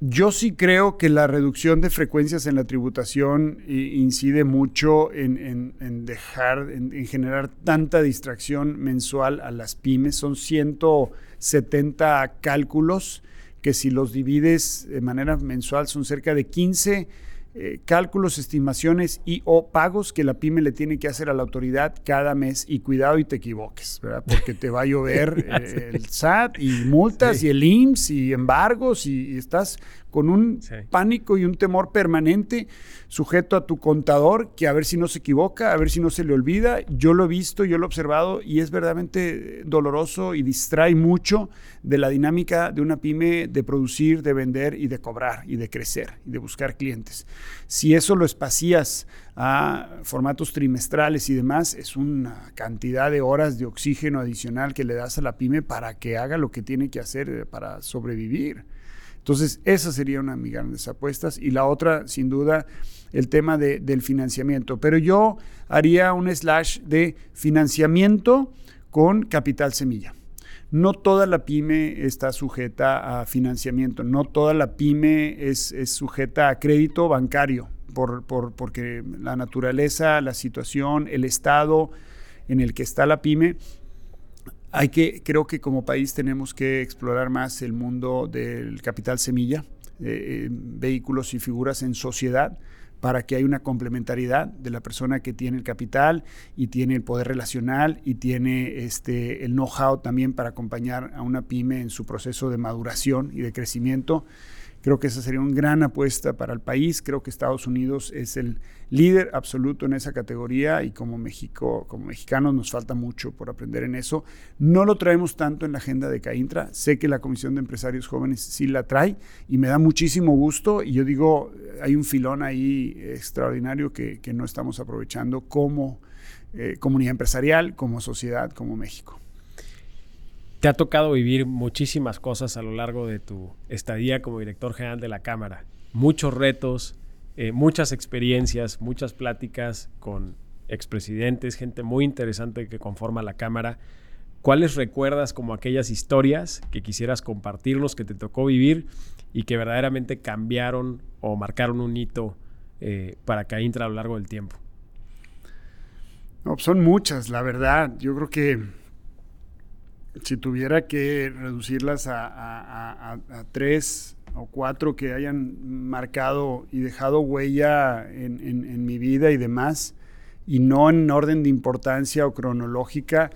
C: Yo sí creo que la reducción de frecuencias en la tributación incide mucho en, dejar, en, generar tanta distracción mensual a las pymes. Son 170 cálculos que si los divides de manera mensual son cerca de 15 eh, cálculos, estimaciones y o pagos que la pyme le tiene que hacer a la autoridad cada mes y cuidado y te equivoques, ¿verdad? Porque te va a llover eh, el SAT y multas y el IMSS y embargos y, estás con un pánico y un temor permanente sujeto a tu contador que a ver si no se equivoca, a ver si no se le olvida. Yo lo he visto, yo lo he observado y es verdaderamente doloroso y distrae mucho de la dinámica de una pyme de producir, de vender y de cobrar y de crecer y de buscar clientes. Si eso lo espacías a formatos trimestrales y demás, es una cantidad de horas de oxígeno adicional que le das a la pyme para que haga lo que tiene que hacer eh, para sobrevivir. Entonces, esa sería una de mis grandes apuestas. Y la otra, sin duda, el tema del financiamiento. Pero yo haría un slash de financiamiento con capital semilla. No toda la pyme está sujeta a financiamiento, no toda la pyme es, sujeta a crédito bancario, por, porque la naturaleza, la situación, el estado en el que está la pyme. Hay que, creo que como país tenemos que explorar más el mundo del capital semilla, eh, vehículos y figuras en sociedad para que haya una complementariedad de la persona que tiene el capital y tiene el poder relacional y tiene este, el know-how también para acompañar a una pyme en su proceso de maduración y de crecimiento. Creo que esa sería una gran apuesta para el país. Creo que Estados Unidos es el líder absoluto en esa categoría y como México, como mexicanos nos falta mucho por aprender en eso. No lo traemos tanto en la agenda de CAINTRA. Sé que la Comisión de Empresarios Jóvenes sí la trae y me da muchísimo gusto. Y yo digo, hay un filón ahí extraordinario que, no estamos aprovechando como eh, comunidad empresarial, como sociedad, como México.
B: Te ha tocado vivir muchísimas cosas a lo largo de tu estadía como director general de la Cámara. Muchos retos, eh, muchas experiencias, muchas pláticas con expresidentes, gente muy interesante que conforma la Cámara. ¿Cuáles recuerdas como aquellas historias que quisieras compartirnos, que te tocó vivir y que verdaderamente cambiaron o marcaron un hito eh, para Caintra a lo largo del tiempo?
C: No, son muchas, la verdad. Yo creo que si tuviera que reducirlas a, tres o cuatro que hayan marcado y dejado huella en, mi vida y demás, y no en orden de importancia o cronológica,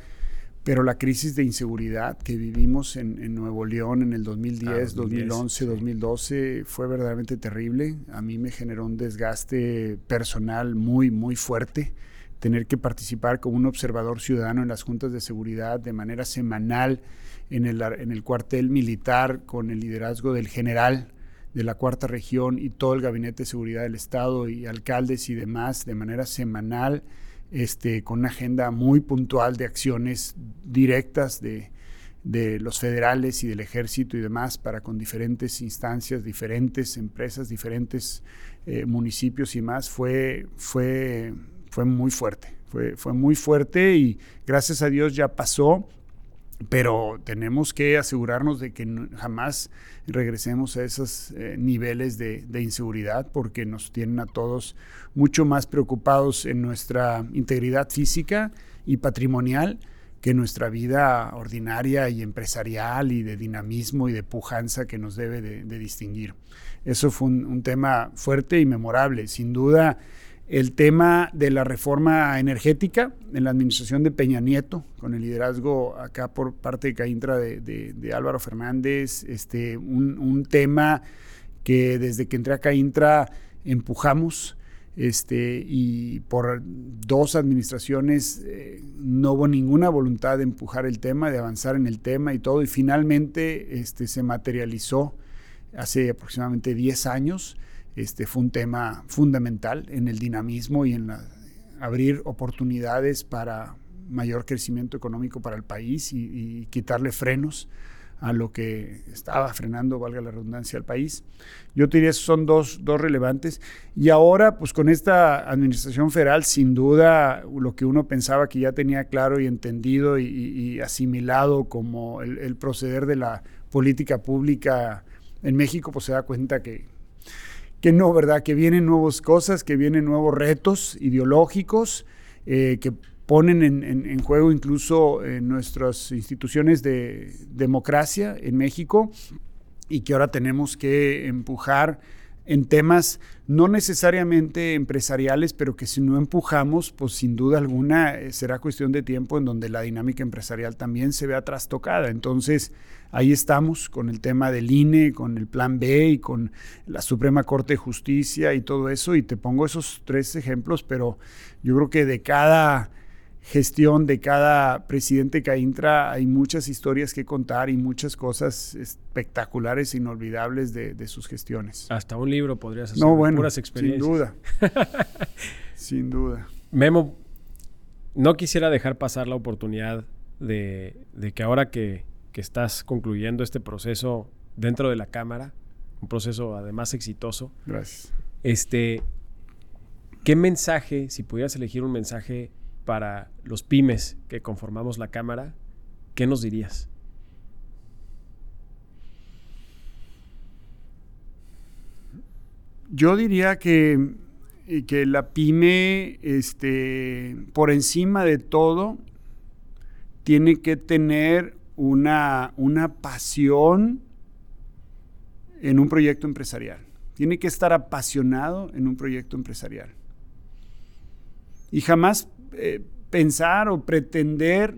C: pero la crisis de inseguridad que vivimos en, Nuevo León en el 2010, 2011, 2012 fue verdaderamente terrible. A mí me generó un desgaste personal muy, muy fuerte tener que participar como un observador ciudadano en las juntas de seguridad de manera semanal en el, en el cuartel militar con el liderazgo del general de la cuarta región y todo el gabinete de seguridad del estado y alcaldes y demás de manera semanal este, con una agenda muy puntual de acciones directas de, de los federales y del ejército y demás para con diferentes instancias, diferentes empresas, diferentes eh, municipios y más, fue, fue fue muy fuerte, fue, fue muy fuerte y gracias a Dios ya pasó, pero tenemos que asegurarnos de que jamás regresemos a esos eh, niveles de, inseguridad porque nos tienen a todos mucho más preocupados en nuestra integridad física y patrimonial que nuestra vida ordinaria y empresarial y de dinamismo y de pujanza que nos debe de, distinguir. Eso fue un, tema fuerte y memorable. Sin duda, el tema de la reforma energética en la administración de Peña Nieto, con el liderazgo acá por parte de Caintra de, Álvaro Fernández, este, un, tema que desde que entré a Caintra empujamos. Este, y por dos administraciones eh, no hubo ninguna voluntad de empujar el tema, de avanzar en el tema y todo, y finalmente este, se materializó hace aproximadamente 10 años este, fue un tema fundamental en el dinamismo y en abrir oportunidades para mayor crecimiento económico para el país y, quitarle frenos a lo que estaba frenando, valga la redundancia, al país. Yo te diría, son dos, dos relevantes. Y ahora, pues con esta administración federal, sin duda, lo que uno pensaba que ya tenía claro y entendido y, asimilado como el, el, proceder de la política pública en México, pues se da cuenta que, que no, ¿verdad? Que vienen nuevas cosas, que vienen nuevos retos ideológicos, eh, que ponen en, juego incluso eh, nuestras instituciones de democracia en México y que ahora tenemos que empujar en temas no necesariamente empresariales, pero que si no empujamos, pues sin duda alguna eh, será cuestión de tiempo en donde la dinámica empresarial también se vea trastocada. Entonces, ahí estamos con el tema del INE, con el Plan B y con la Suprema Corte de Justicia y todo eso. Y te pongo esos tres ejemplos, pero yo creo que de cada gestión de cada presidente que entra hay muchas historias que contar y muchas cosas espectaculares inolvidables de, sus gestiones.
B: Hasta un libro podrías hacer no, bueno, puras experiencias.
C: Sin duda. sin duda.
B: Memo, no quisiera dejar pasar la oportunidad de, que ahora que, que, estás concluyendo este proceso dentro de la Cámara, un proceso además exitoso.
C: Gracias.
B: Este, ¿Qué mensaje, si pudieras elegir un mensaje para los pymes que conformamos la Cámara, ¿qué nos dirías?
C: Yo diría que, eh, que la pyme, este, por encima de todo, tiene que tener una, una pasión en un proyecto empresarial. Tiene que estar apasionado en un proyecto empresarial. Y jamás eh, pensar o pretender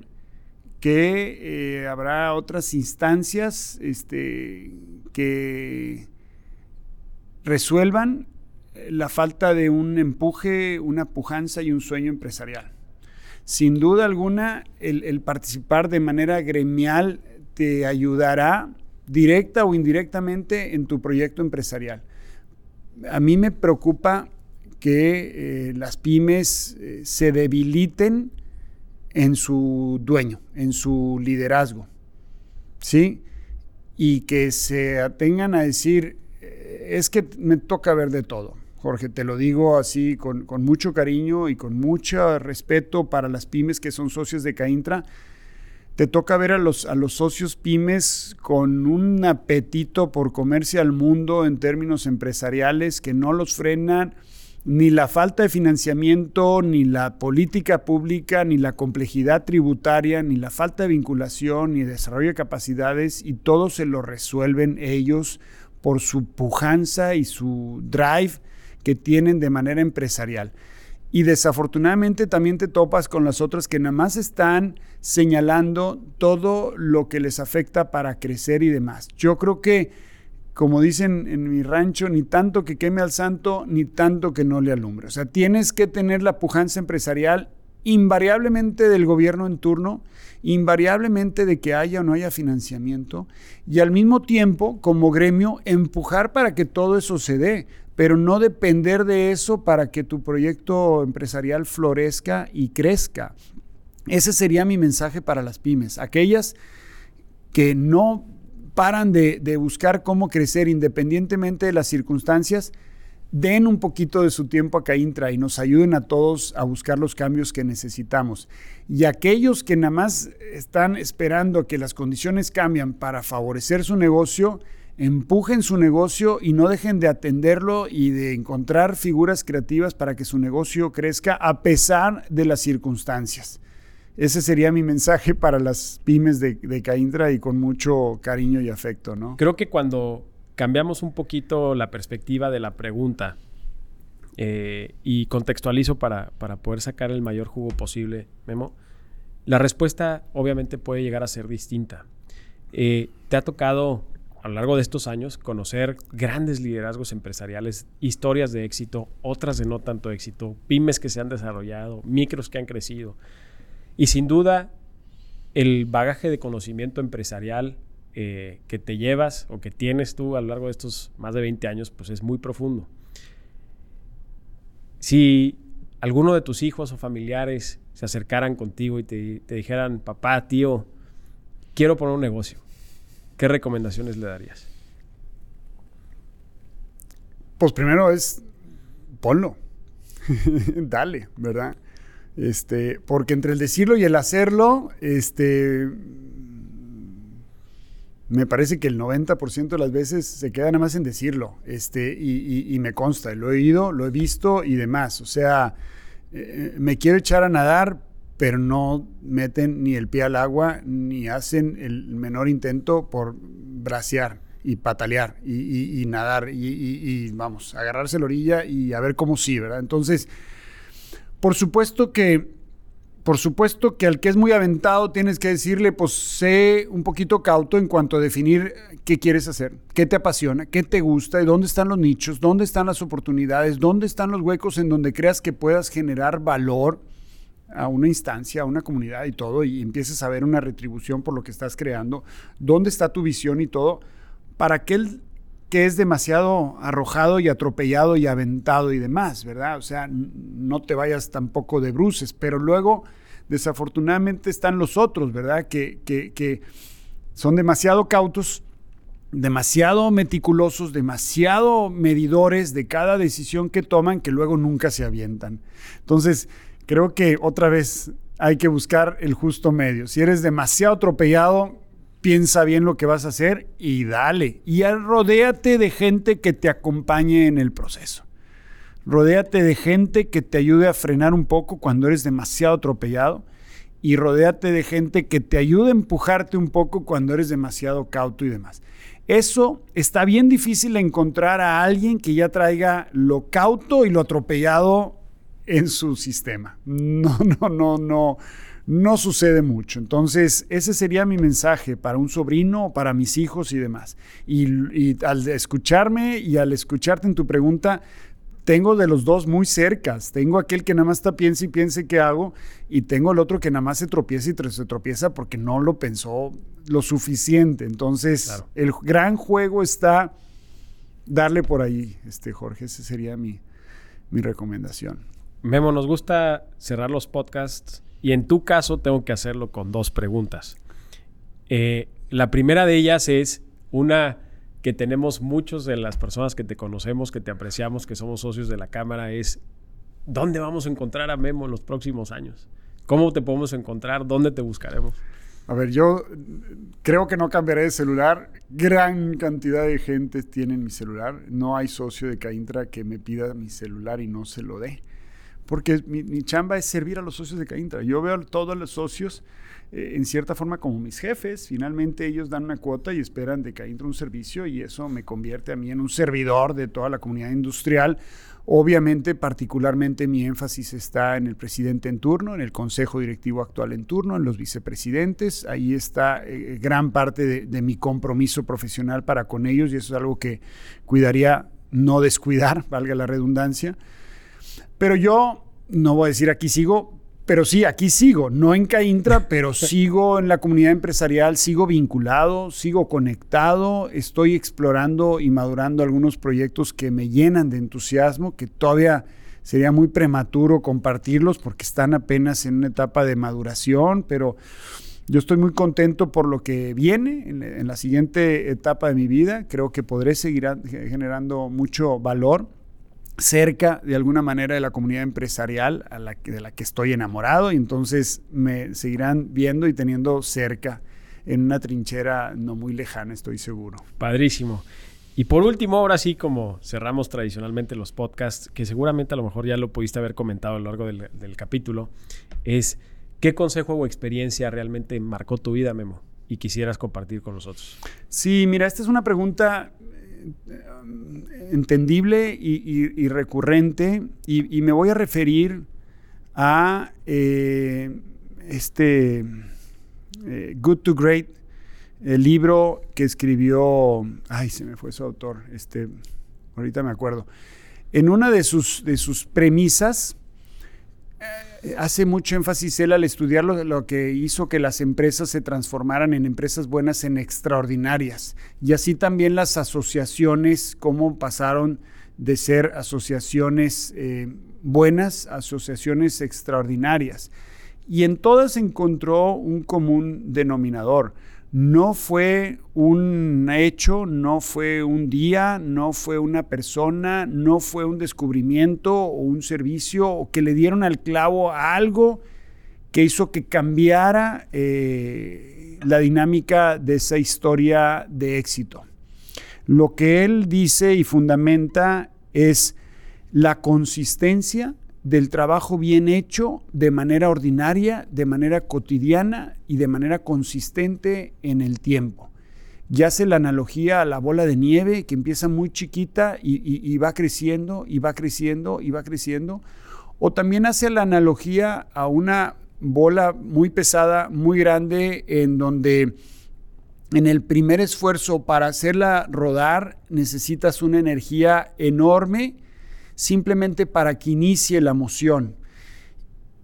C: que eh, habrá otras instancias este, que resuelvan eh, la falta de un empuje, una pujanza y un sueño empresarial. Sin duda alguna, el, participar de manera gremial te ayudará directa o indirectamente en tu proyecto empresarial. A mí me preocupa que eh, las pymes eh, se debiliten en su dueño, en su liderazgo, ¿sí? Y que se atengan a decir, es que me toca ver de todo. Jorge, te lo digo así con, mucho cariño y con mucho respeto para las pymes que son socios de Caintra. Te toca ver a los, a los socios pymes con un apetito por comerse al mundo en términos empresariales que no los frenan ni la falta de financiamiento, ni la política pública, ni la complejidad tributaria, ni la falta de vinculación, ni desarrollo de capacidades, y todo se lo resuelven ellos por su pujanza y su drive que tienen de manera empresarial. Y desafortunadamente también te topas con las otras que nada más están señalando todo lo que les afecta para crecer y demás. Yo creo que, como dicen en mi rancho, ni tanto que queme al santo, ni tanto que no le alumbre. O sea, tienes que tener la pujanza empresarial invariablemente del gobierno en turno, invariablemente de que haya o no haya financiamiento y al mismo tiempo, como gremio, empujar para que todo eso se dé, pero no depender de eso para que tu proyecto empresarial florezca y crezca. Ese sería mi mensaje para las pymes, aquellas que no paran de, de buscar cómo crecer independientemente de las circunstancias, den un poquito de su tiempo a Caintra y nos ayuden a todos a buscar los cambios que necesitamos. Y aquellos que nada más están esperando que las condiciones cambien para favorecer su negocio, empujen su negocio y no dejen de atenderlo y de encontrar figuras creativas para que su negocio crezca a pesar de las circunstancias. Ese sería mi mensaje para las pymes de, de Caintra y con mucho cariño y afecto, ¿no?
B: Creo que cuando cambiamos un poquito la perspectiva de la pregunta eh, y contextualizo para, poder sacar el mayor jugo posible, Memo, la respuesta obviamente puede llegar a ser distinta. Eh, te ha tocado a lo largo de estos años conocer grandes liderazgos empresariales, historias de éxito, otras de no tanto éxito, pymes que se han desarrollado, micros que han crecido. Y sin duda, el bagaje de conocimiento empresarial eh, que te llevas o que tienes tú a lo largo de estos más de 20 años, pues es muy profundo. Si alguno de tus hijos o familiares se acercaran contigo y te, te dijeran, papá, tío, quiero poner un negocio, ¿qué recomendaciones le darías?
C: Pues primero es ponlo. Dale, ¿verdad? Este, porque entre el decirlo y el hacerlo, este, me parece que el 90% de las veces se queda nada más en decirlo, este, y, me consta, lo he oído, lo he visto y demás. O sea, eh, me quiero echar a nadar, pero no meten ni el pie al agua, ni hacen el menor intento por bracear y patalear y, nadar y, y, vamos, agarrarse la orilla y a ver cómo sí, ¿verdad? Entonces, por supuesto que por supuesto que al que es muy aventado tienes que decirle, pues sé un poquito cauto en cuanto a definir qué quieres hacer, qué te apasiona, qué te gusta, y dónde están los nichos, dónde están las oportunidades, dónde están los huecos en donde creas que puedas generar valor a una instancia, a una comunidad y todo, y empieces a ver una retribución por lo que estás creando, dónde está tu visión y todo, para aquel que es demasiado arrojado y atropellado y aventado y demás, ¿verdad? O sea, no te vayas tampoco de bruces, pero luego, desafortunadamente, están los otros, ¿verdad? Que, que, son demasiado cautos, demasiado meticulosos, demasiado medidores de cada decisión que toman que luego nunca se avientan. Entonces, creo que otra vez hay que buscar el justo medio. Si eres demasiado atropellado, piensa bien lo que vas a hacer y dale. Y rodéate de gente que te acompañe en el proceso. Rodéate de gente que te ayude a frenar un poco cuando eres demasiado atropellado. Y rodéate de gente que te ayude a empujarte un poco cuando eres demasiado cauto y demás. Eso está bien difícil encontrar a alguien que ya traiga lo cauto y lo atropellado en su sistema. No, no, no, no no sucede mucho. Entonces, ese sería mi mensaje para un sobrino, para mis hijos y demás. Y, al escucharme y al escucharte en tu pregunta, tengo de los dos muy cercas. Tengo aquel que nada más está piensa y piense qué hago y tengo el otro que nada más se tropieza y se tropieza porque no lo pensó lo suficiente. Entonces, el gran juego está darle por ahí, este Jorge, esa sería mi, mi recomendación.
B: Memo, nos gusta cerrar los podcasts y en tu caso tengo que hacerlo con dos preguntas. Eh, la primera de ellas es una que tenemos muchos de las personas que te conocemos, que te apreciamos, que somos socios de la Cámara, es ¿dónde vamos a encontrar a Memo en los próximos años? ¿Cómo te podemos encontrar? ¿Dónde te buscaremos?
C: A ver, yo creo que no cambiaré de celular. Gran cantidad de gente tiene mi celular. No hay socio de Caintra que me pida mi celular y no se lo dé porque mi, chamba es servir a los socios de Caintra. Yo veo a todos los socios eh, en cierta forma como mis jefes. Finalmente ellos dan una cuota y esperan de Caintra un servicio y eso me convierte a mí en un servidor de toda la comunidad industrial. Obviamente, particularmente mi énfasis está en el presidente en turno, en el consejo directivo actual en turno, en los vicepresidentes. Ahí está eh, gran parte de mi compromiso profesional para con ellos y eso es algo que cuidaría no descuidar, valga la redundancia. Pero yo no voy a decir aquí sigo, pero sí, aquí sigo, no en Caintra, pero sigo en la comunidad empresarial, sigo vinculado, sigo conectado, estoy explorando y madurando algunos proyectos que me llenan de entusiasmo, que todavía sería muy prematuro compartirlos porque están apenas en una etapa de maduración, pero yo estoy muy contento por lo que viene en, en la siguiente etapa de mi vida, creo que podré seguir generando mucho valor cerca de alguna manera de la comunidad empresarial a la de la que estoy enamorado y entonces me seguirán viendo y teniendo cerca en una trinchera no muy lejana, estoy seguro.
B: Padrísimo. Y por último, ahora sí, como cerramos tradicionalmente los podcasts, que seguramente a lo mejor ya lo pudiste haber comentado a lo largo del, del capítulo, es ¿qué consejo o experiencia realmente marcó tu vida, Memo? Y quisieras compartir con nosotros.
C: Sí, mira, esta es una pregunta entendible y, recurrente y, me voy a referir a eh, este eh, Good to Great, el libro que escribió, ay, se me fue su autor, este, ahorita me acuerdo. En una de sus, de sus premisas, eh, hace mucho énfasis él al estudiar lo, que hizo que las empresas se transformaran en empresas buenas en extraordinarias. Y así también las asociaciones, cómo pasaron de ser asociaciones eh, buenas asociaciones extraordinarias. Y en todas encontró un común denominador no fue un hecho, no fue un día, no fue una persona, no fue un descubrimiento o un servicio o que le dieron al clavo a algo que hizo que cambiara eh, la dinámica de esa historia de éxito. Lo que él dice y fundamenta es la consistencia del trabajo bien hecho de manera ordinaria, de manera cotidiana y de manera consistente en el tiempo. Ya hace la analogía a la bola de nieve que empieza muy chiquita y, va creciendo y va creciendo y va creciendo. O también hace la analogía a una bola muy pesada, muy grande, en donde en el primer esfuerzo para hacerla rodar necesitas una energía enorme simplemente para que inicie la moción.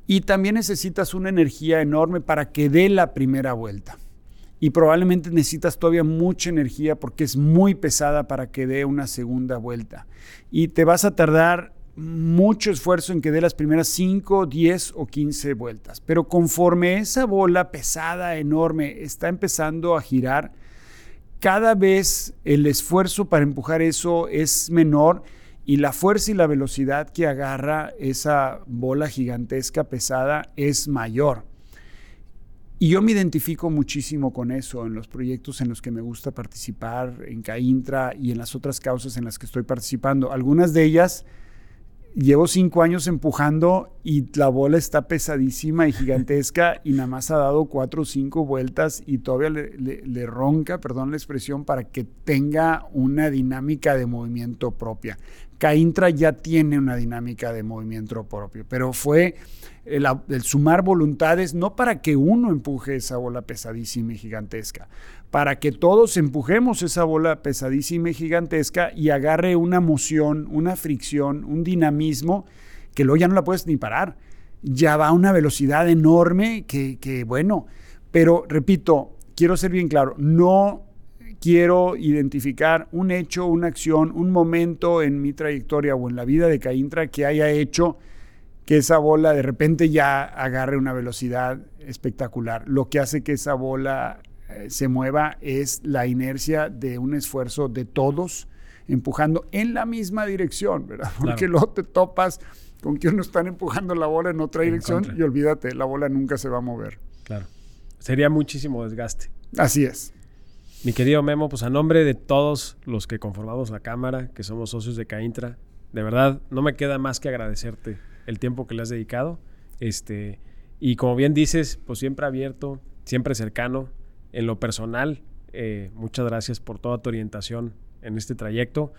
C: Y también necesitas una energía enorme para que dé la primera vuelta. Y probablemente necesitas todavía mucha energía porque es muy pesada para que dé una segunda vuelta. Y te vas a tardar mucho esfuerzo en que dé las primeras 5, 10 o 15 vueltas. Pero conforme esa bola pesada, enorme, está empezando a girar, cada vez el esfuerzo para empujar eso es menor y la fuerza y la velocidad que agarra esa bola gigantesca pesada es mayor. Y yo me identifico muchísimo con eso en los proyectos en los que me gusta participar, en CAINTRA y en las otras causas en las que estoy participando. Algunas de ellas llevo cinco años empujando y la bola está pesadísima y gigantesca y nada más ha dado cuatro o cinco vueltas y todavía le, ronca, perdón la expresión, para que tenga una dinámica de movimiento propia. Caintra ya tiene una dinámica de movimiento propio, pero fue el, sumar voluntades no para que uno empuje esa bola pesadísima y gigantesca, para que todos empujemos esa bola pesadísima y gigantesca y agarre una moción, una fricción, un dinamismo que luego ya no la puedes ni parar. Ya va a una velocidad enorme que, que bueno, pero repito, quiero ser bien claro, no quiero identificar un hecho, una acción, un momento en mi trayectoria o en la vida de Caintra que haya hecho que esa bola de repente ya agarre una velocidad espectacular. Lo que hace que esa bola eh, se mueva es la inercia de un esfuerzo de todos empujando en la misma dirección, ¿verdad? Porque luego te topas con que uno están empujando la bola en otra dirección y olvídate, la bola nunca se va a mover.
B: Claro. Sería muchísimo desgaste.
C: Así es.
B: Mi querido Memo, pues a nombre de todos los que conformamos la Cámara, que somos socios de Caintra, de verdad no me queda más que agradecerte el tiempo que le has dedicado. Este, y como bien dices, pues siempre abierto, siempre cercano. En lo personal, eh, muchas gracias por toda tu orientación en este trayecto.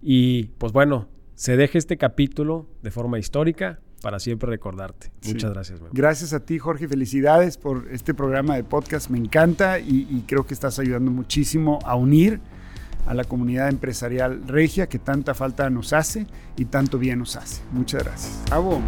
B: Y pues bueno, se deja este capítulo de forma histórica para siempre recordarte. Muchas gracias.
C: Gracias a ti, Jorge. Felicidades por este programa de podcast. Me encanta y, creo que estás ayudando muchísimo a unir a la comunidad empresarial regia que tanta falta nos hace y tanto bien nos hace. Muchas gracias. Bravo.